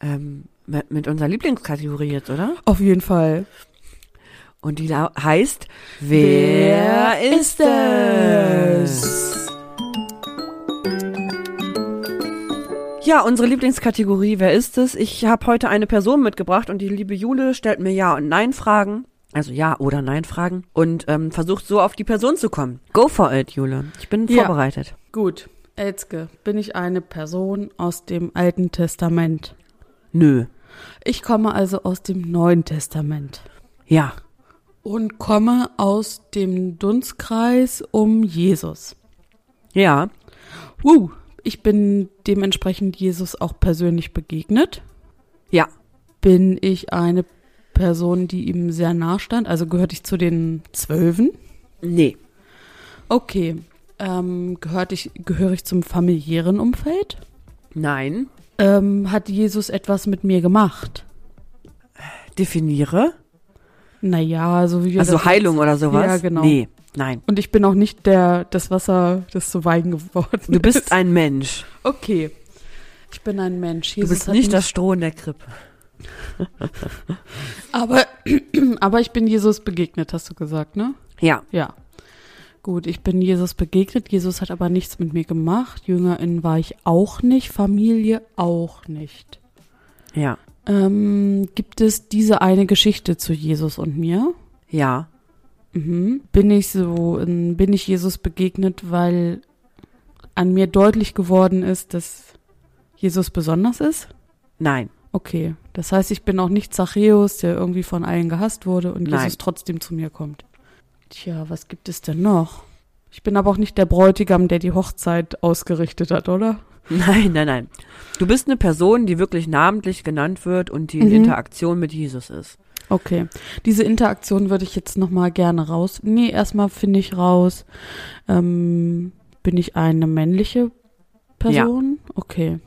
Ähm, mit, mit unserer Lieblingskategorie jetzt, oder? Auf jeden Fall. Und die heißt Wer, Wer ist es? es? Ja, unsere Lieblingskategorie Wer ist es? Ich habe heute eine Person mitgebracht und die liebe Jule stellt mir Ja- und Nein-Fragen. Also Ja- oder Nein-Fragen. Und ähm, versucht so auf die Person zu kommen. Go for it, Jule. Ich bin Ja. vorbereitet. Gut, Elzke, bin ich eine Person aus dem Alten Testament. Nö. Ich komme also aus dem Neuen Testament Ja. und komme aus dem Dunstkreis um Jesus. Ja. Uh, ich bin dementsprechend Jesus auch persönlich begegnet. Ja. Bin ich eine Person, die ihm sehr nah stand, also gehörte ich zu den Zwölfen. Nee. Okay, ähm, gehörte ich, gehöre ich zum familiären Umfeld? Nein. Ähm, hat Jesus etwas mit mir gemacht? Definiere. Naja, so wie wir Also Heilung oder sowas? Ja, genau. Nee. Nein. Und ich bin auch nicht der, das Wasser, das zu Wein geworden Du bist ist. ein Mensch. Okay. Ich bin ein Mensch. Du Jesus bist hat nicht das Stroh in der Krippe. Aber, *clears throat* aber ich bin Jesus begegnet, hast du gesagt, ne? Ja. Ja. Gut, ich bin Jesus begegnet. Jesus hat aber nichts mit mir gemacht. Jüngerin war ich auch nicht. Familie auch nicht. Ja. Ähm, gibt es diese eine Geschichte zu Jesus und mir? Ja. Mhm. Bin ich so, bin ich Jesus begegnet, weil an mir deutlich geworden ist, dass Jesus besonders ist? Nein. Okay. Das heißt, ich bin auch nicht Zachäus, der irgendwie von allen gehasst wurde und Nein. Jesus trotzdem zu mir kommt. Tja, was gibt es denn noch? Ich bin aber auch nicht der Bräutigam, der die Hochzeit ausgerichtet hat, oder? Nein, nein, nein. Du bist eine Person, die wirklich namentlich genannt wird und die in Mhm. Interaktion mit Jesus ist. Okay. Diese Interaktion würde ich jetzt nochmal gerne raus. Nee, erstmal finde ich raus, ähm, bin ich eine männliche Person? Okay.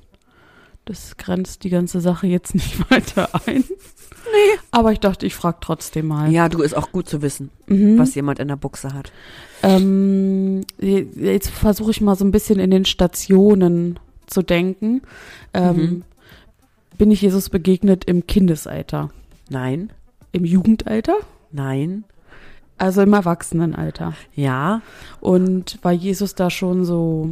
Das grenzt die ganze Sache jetzt nicht *laughs* weiter ein. Nee. Aber ich dachte, ich frage trotzdem mal. Ja, du ist auch gut zu wissen, Mhm. was jemand in der Buchse hat. Ähm, jetzt versuche ich mal so ein bisschen in den Stationen zu denken. Ähm, Mhm. Bin ich Jesus begegnet im Kindesalter? Nein, Im Jugendalter? nein, Also im Erwachsenenalter. ja, Und war Jesus da schon so,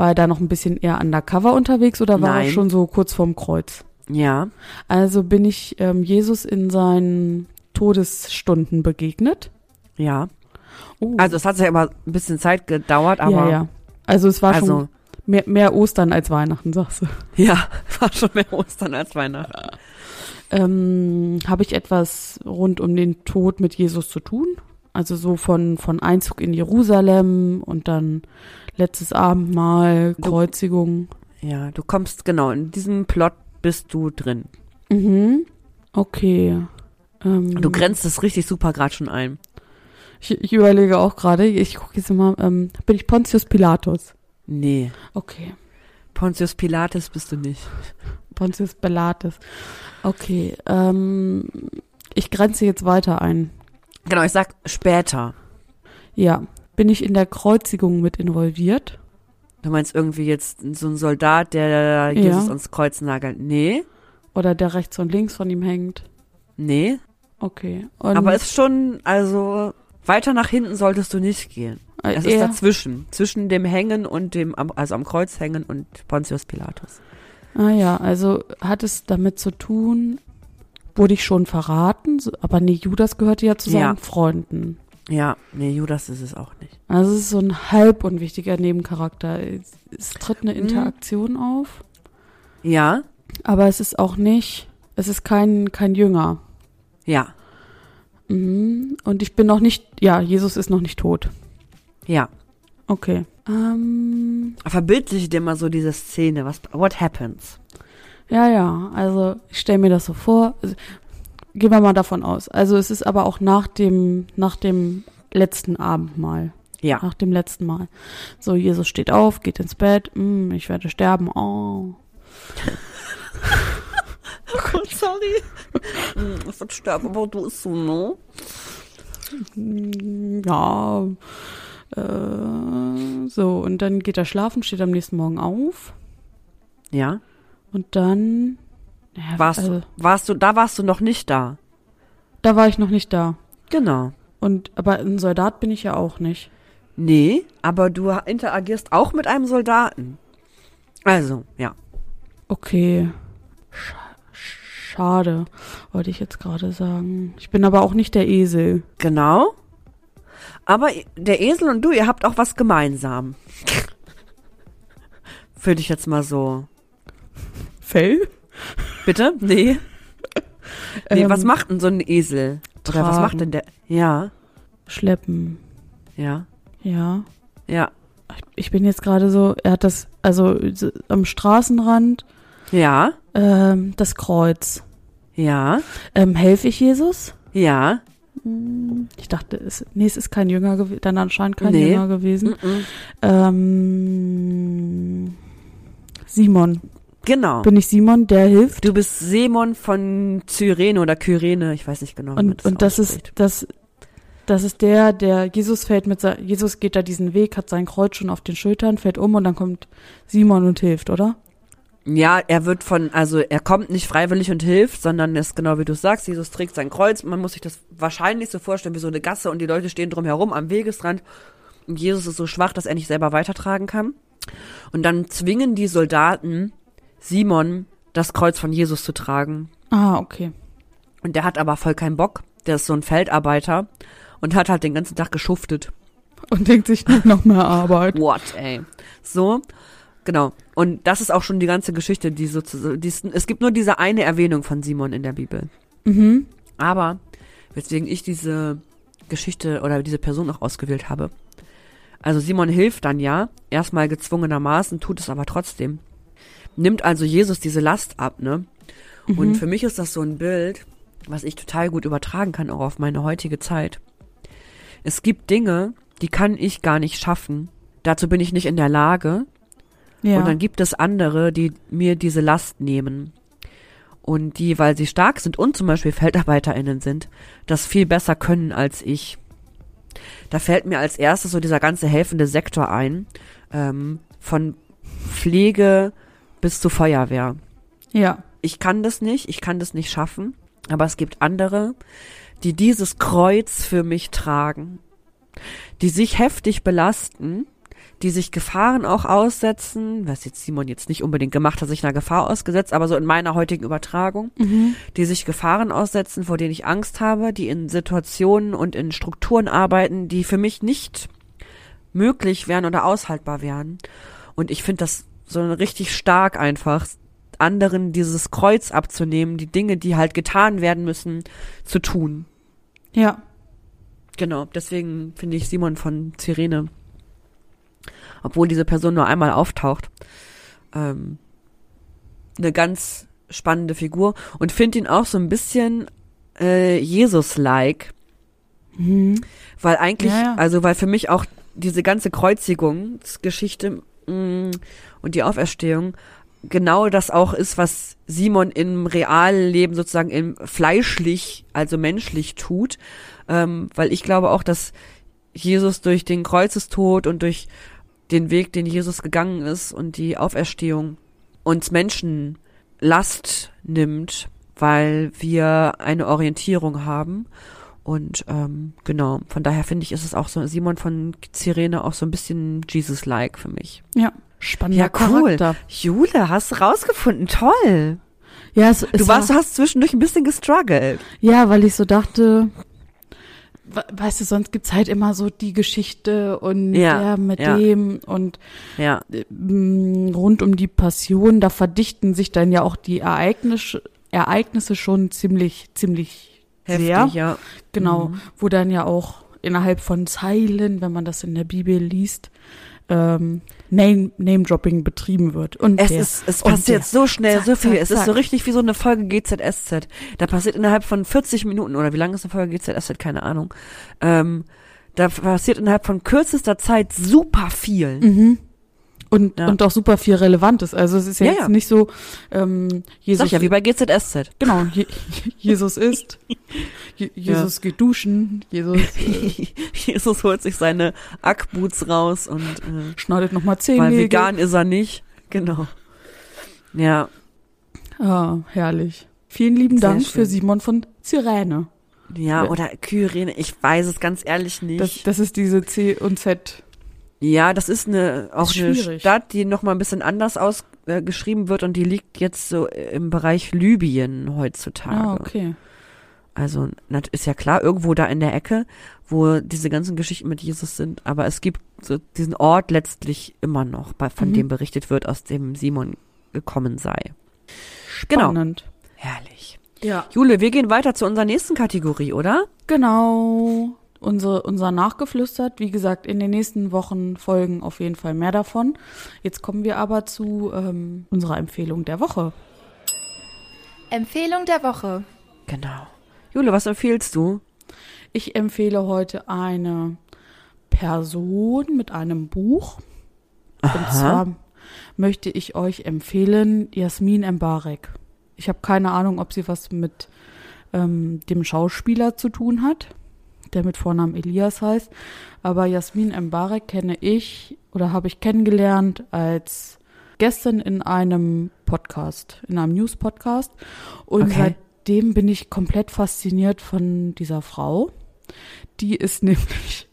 war er da noch ein bisschen eher undercover unterwegs oder war er Nein. schon so kurz vorm Kreuz? ja, Also bin ich ähm, Jesus in seinen Todesstunden begegnet. ja. Oh. Also es hat ja immer ein bisschen Zeit gedauert, aber ja, ja. Also es war also schon mehr, mehr Ostern als Weihnachten, sagst du. *laughs* ja, war schon mehr Ostern als Weihnachten. Ähm, Habe ich etwas rund um den Tod mit Jesus zu tun? Also so von, von Einzug in Jerusalem und dann letztes Abendmahl, Du- Kreuzigung. Ja, du kommst genau in diesem Plot bist du drin. Mhm. Okay. Ähm, Du grenzt es richtig super gerade schon ein. ich, ich überlege auch gerade, ich gucke jetzt mal, ähm, bin ich Pontius Pilatus? Nee, Okay. Pontius Pilates bist du nicht. Pontius Pilatus. Okay. Ähm, ich grenze jetzt weiter ein. Genau, ich sag später. Ja. Bin ich in der Kreuzigung mit involviert? Du meinst irgendwie jetzt so ein Soldat, der Jesus Ja. ans Kreuz nagelt? Nee, Oder der rechts und links von ihm hängt? nee. Okay. Und Aber ist schon, also weiter nach hinten solltest du nicht gehen. äh, Es ist dazwischen. Zwischen dem Hängen und dem, also am Kreuz hängen und Pontius Pilatus. Ah ja, also hat es damit zu tun, wurde ich schon verraten, aber nee, Judas gehörte ja zu seinen Ja. Freunden. Ja, nee, Judas ist es auch nicht. Also es ist so ein halb unwichtiger Nebencharakter. Es, es tritt eine Mhm. Interaktion auf, Ja, aber es ist auch nicht, es ist kein, kein Jünger. ja, Mhm. Und ich bin noch nicht, ja, Jesus ist noch nicht tot. ja. Okay. Ähm, Verbildliche dir mal so diese Szene. Was, what happens? Ja, ja, also ich stelle mir das so vor. Also, gehen wir mal davon aus. Also es ist aber auch nach dem, nach dem letzten Abendmahl. Ja. Nach dem letzten Mal. So, Jesus steht auf, geht ins Bett, mm, ich werde sterben, oh. *laughs* Oh, sorry. Ich würde sterben, aber du ist so, ne? Mm, Ja, äh, so, und dann geht er schlafen, steht am nächsten Morgen auf Ja. Und dann, ja, Warst, also, du, warst du, da warst du noch nicht da. da war ich noch nicht da. Genau. Und, aber ein Soldat bin ich ja auch nicht. Nee, aber du interagierst auch mit einem Soldaten. Also, ja. Okay. Scha schade, wollte ich jetzt gerade sagen. Ich bin aber auch nicht der Esel. Genau. Aber der Esel und du, ihr habt auch was gemeinsam. *laughs* Würde ich jetzt mal so. Fell? Bitte? Nee. Nee, Ähm, was macht denn so ein Esel? Oder was tragen. macht denn der? Ja, Schleppen. ja, Ja. ja, Ich bin jetzt gerade so, er hat das, also so am Straßenrand, ja, ähm, das Kreuz. ja, Ähm, helfe ich Jesus? ja. Ich dachte, es, nee, es ist kein Jünger gewesen, dann anscheinend kein Nee. Jünger gewesen. Mhm. Ähm, Simon. Genau. Bin ich Simon, der hilft? Du bist Simon von Cyrene oder Kyrene, ich weiß nicht genau. Und, und das ist, das, das ist der, der, Jesus fällt mit, Jesus geht da diesen Weg, hat sein Kreuz schon auf den Schultern, fällt um und dann kommt Simon und hilft, oder? Ja, er wird von, also er kommt nicht freiwillig und hilft, sondern ist genau wie du sagst, Jesus trägt sein Kreuz. Man muss sich das wahrscheinlich so vorstellen wie so eine Gasse und die Leute stehen drumherum am Wegesrand. Und Jesus ist so schwach, dass er nicht selber weitertragen kann. Und dann zwingen die Soldaten Simon, das Kreuz von Jesus zu tragen. Ah, okay. Und der hat aber voll keinen Bock. Der ist so ein Feldarbeiter und hat halt den ganzen Tag geschuftet. Und denkt sich nicht noch mehr Arbeit. What, ey. So, genau. Und das ist auch schon die ganze Geschichte, die sozusagen, die es gibt nur diese eine Erwähnung von Simon in der Bibel. Mhm. Aber, weswegen ich diese Geschichte oder diese Person auch ausgewählt habe. Also Simon hilft dann ja, erstmal gezwungenermaßen, tut es aber trotzdem. Nimmt also Jesus diese Last ab, ne? Und für mich ist das so ein Bild, was ich total gut übertragen kann, auch auf meine heutige Zeit. Es gibt Dinge, die kann ich gar nicht schaffen. Dazu bin ich nicht in der Lage. Ja. Und dann gibt es andere, die mir diese Last nehmen. Und die, weil sie stark sind und zum Beispiel FeldarbeiterInnen sind, das viel besser können als ich. Da fällt mir als erstes so dieser ganze helfende Sektor ein, ähm, von Pflege bis zu Feuerwehr. ja. Ich kann das nicht, ich kann das nicht schaffen, aber es gibt andere, die dieses Kreuz für mich tragen, die sich heftig belasten, die sich Gefahren auch aussetzen, was jetzt Simon jetzt nicht unbedingt gemacht hat, sich einer Gefahr ausgesetzt, aber so in meiner heutigen Übertragung, die sich Gefahren aussetzen, vor denen ich Angst habe, die in Situationen und in Strukturen arbeiten, die für mich nicht möglich wären oder aushaltbar wären. Und ich finde das so richtig stark einfach, anderen dieses Kreuz abzunehmen, die Dinge, die halt getan werden müssen, zu tun. Ja. Genau, deswegen finde ich Simon von Sirene, obwohl diese Person nur einmal auftaucht, ähm, eine ganz spannende Figur und finde ihn auch so ein bisschen äh, Jesus-like, Mhm. weil eigentlich, Ja, ja. also weil für mich auch diese ganze Kreuzigungsgeschichte mh, und die Auferstehung genau das auch ist, was Simon im Realleben sozusagen im fleischlich, also menschlich tut, ähm, weil ich glaube auch, dass Jesus durch den Kreuzestod und durch den Weg, den Jesus gegangen ist und die Auferstehung uns Menschen Last nimmt, weil wir eine Orientierung haben. Und ähm, genau, von daher finde ich, ist es auch so Simon von Sirene auch so ein bisschen Jesus-like für mich. Ja. Spannender Ja, cool. Charakter. Jule, hast du rausgefunden, toll. Ja, es, Du es warst, war, du hast zwischendurch ein bisschen gestruggelt. ja, weil ich so dachte, we- weißt du, sonst gibt's halt immer so die Geschichte und Ja, der mit ja. dem und Ja, ähm, rund um die Passion, da verdichten sich dann ja auch die Ereignisse, Ereignisse schon ziemlich, ziemlich heftig, sehr. ja. Genau, Mhm. wo dann ja auch innerhalb von Zeilen, wenn man das in der Bibel liest, ähm, Name, Name-Dropping betrieben wird. Und Es der, ist, es passiert der. so schnell, Zack, so viel. zack, es ist so zack. richtig wie so eine Folge GZSZ. Da passiert innerhalb von 40 Minuten, oder wie lange ist eine Folge GZSZ? Keine Ahnung. Ähm, da passiert innerhalb von kürzester Zeit super viel. Mhm. Und, Ja. und auch super viel Relevantes. Also es ist ja, Ja, jetzt ja. nicht so, ähm, Jesus, Sag ja, wie bei GZSZ. genau, Je, *laughs* Jesus ist, Je, Jesus geht duschen, Jesus *laughs* äh, Jesus holt sich seine Ackboots raus und äh, schneidet nochmal weil Zehennägel. vegan ist er nicht. Genau. Ja, Ah, herrlich. Vielen lieben Sehr Dank schön. für Simon von Cyrene. ja, Ja. oder Kyrene, ich weiß es ganz ehrlich nicht. Das, das ist diese C und Z. Ja, das ist eine auch Ist eine. Stadt, die noch mal ein bisschen anders ausgeschrieben äh, wird und die liegt jetzt so im Bereich Libyen heutzutage. Ah, okay. Also ist ja klar irgendwo da in der Ecke, wo diese ganzen Geschichten mit Jesus sind, aber es gibt so diesen Ort letztlich immer noch, bei, von Mhm. dem berichtet wird, aus dem Simon gekommen sei. Genau. Spannend. Herrlich. Ja. Jule, wir gehen weiter zu unserer nächsten Kategorie, oder? Genau. Unsere, unser Nachgeflüstert, wie gesagt, in den nächsten Wochen folgen auf jeden Fall mehr davon. Jetzt kommen wir aber zu ähm, unserer Empfehlung der Woche. Empfehlung der Woche. Genau. Jule, was empfiehlst du? Ich empfehle heute eine Person mit einem Buch. Und zwar möchte ich euch empfehlen Jasmin Embarek. Ich habe keine Ahnung, ob sie was mit ähm, dem Schauspieler zu tun hat, der mit Vornamen Elias heißt. Aber Jasmin Embarek kenne ich oder habe ich kennengelernt als gestern in einem Podcast, in einem News-Podcast. Und Okay. seitdem bin ich komplett fasziniert von dieser Frau. Die ist *laughs* nämlich,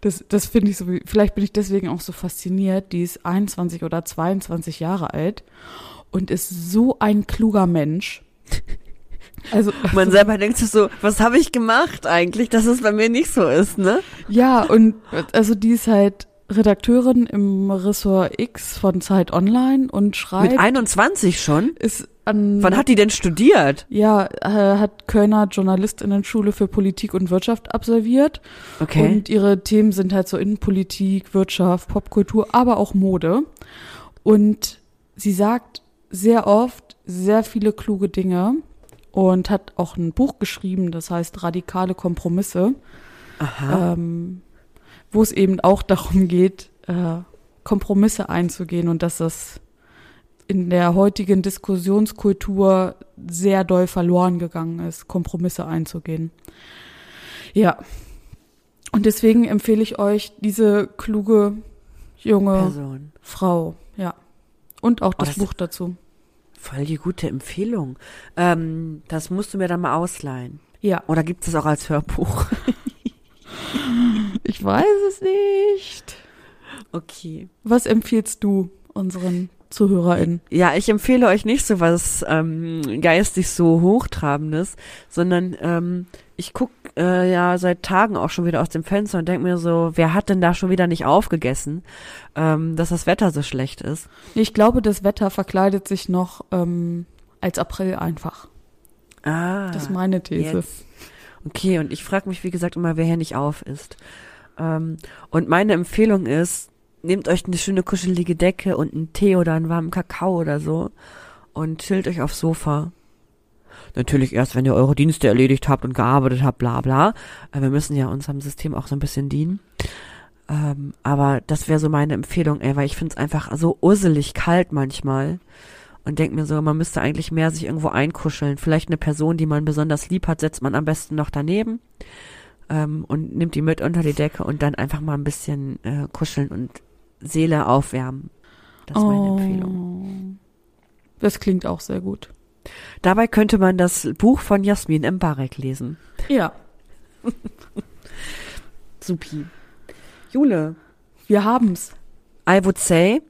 das, das finde ich so, vielleicht bin ich deswegen auch so fasziniert, die ist 21 oder 22 Jahre alt und ist so ein kluger Mensch. *laughs* Also, Man selber denkt sich so, was habe ich gemacht eigentlich, dass es bei mir nicht so ist, ne? ja, und also die ist halt Redakteurin im Ressort X von Zeit Online und schreibt, Mit 21 schon? ist an, Wann hat die denn studiert? ja, äh, hat Kölner Journalistinnenschule für Politik und Wirtschaft absolviert. Okay. Und ihre Themen sind halt so Innenpolitik, Wirtschaft, Popkultur, aber auch Mode. Und sie sagt sehr oft sehr viele kluge Dinge. Und hat auch ein Buch geschrieben, das heißt Radikale Kompromisse, ähm, wo es eben auch darum geht, äh, Kompromisse einzugehen und dass das in der heutigen Diskussionskultur sehr doll verloren gegangen ist, Kompromisse einzugehen. Ja. Und deswegen empfehle ich euch diese kluge junge Person. Frau, ja. Und auch das, das- Buch dazu. Voll die gute Empfehlung. Ähm, das musst du mir dann mal ausleihen. Ja. Oder gibt es das auch als Hörbuch? *laughs* Ich weiß es nicht. Okay. Was empfiehlst du unseren ZuhörerInnen? Ja, ich empfehle euch nicht so was ähm, geistig so hochtrabendes, sondern ähm, ich guck äh, ja seit Tagen auch schon wieder aus dem Fenster und denk mir so, wer hat denn da schon wieder nicht aufgegessen, ähm, dass das Wetter so schlecht ist? Ich glaube, das Wetter verkleidet sich noch ähm, als April einfach. Ah, Das ist meine These. jetzt. Okay, und ich frage mich, wie gesagt, immer, wer hier nicht auf ist. Ähm, und meine Empfehlung ist, nehmt euch eine schöne kuschelige Decke und einen Tee oder einen warmen Kakao oder so und chillt euch aufs Sofa. Natürlich erst, wenn ihr eure Dienste erledigt habt und gearbeitet habt, bla bla. Äh, Wir müssen ja unserem System auch so ein bisschen dienen. Ähm, aber das wäre so meine Empfehlung, ey, weil ich finde es einfach so urselig kalt manchmal. Und denk mir so, man müsste eigentlich mehr sich irgendwo einkuscheln. Vielleicht eine Person, die man besonders lieb hat, setzt man am besten noch daneben ähm, und nimmt die mit unter die Decke und dann einfach mal ein bisschen äh, kuscheln und Seele aufwärmen. Das ist meine Empfehlung. Das klingt auch sehr gut. Dabei könnte man das Buch von Jasmin Mbarek lesen. Ja, *laughs* Supi. Jule, wir haben's. I would say,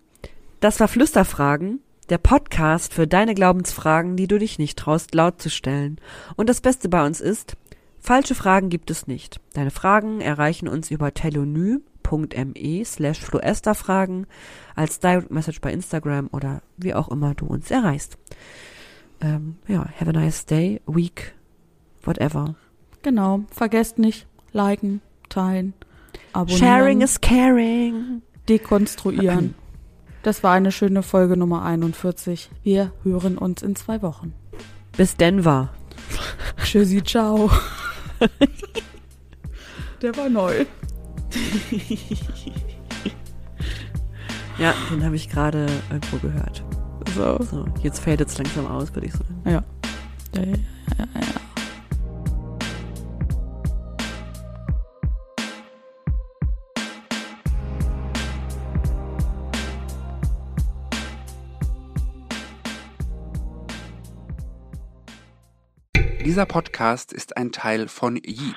das war Flüsterfragen, der Podcast für deine Glaubensfragen, die du dich nicht traust, laut zu stellen. Und das Beste bei uns ist, falsche Fragen gibt es nicht. Deine Fragen erreichen uns über telony.me slash fluesterfragen als Direct Message bei Instagram oder wie auch immer du uns erreichst. Ähm, ja, have a nice day, week, whatever. Genau. Vergesst nicht, liken, teilen, abonnieren, Sharing is caring. dekonstruieren. Das war eine schöne Folge Nummer 41. Wir hören uns in zwei Wochen. Bis Denver. Tschüssi, ciao. *laughs* Der war neu. *laughs* Ja, den habe ich gerade irgendwo gehört. So. So, jetzt fadet es langsam aus, würde ich sagen. Ja. Ja, ja, ja, ja, ja. Dieser Podcast ist ein Teil von Yeet.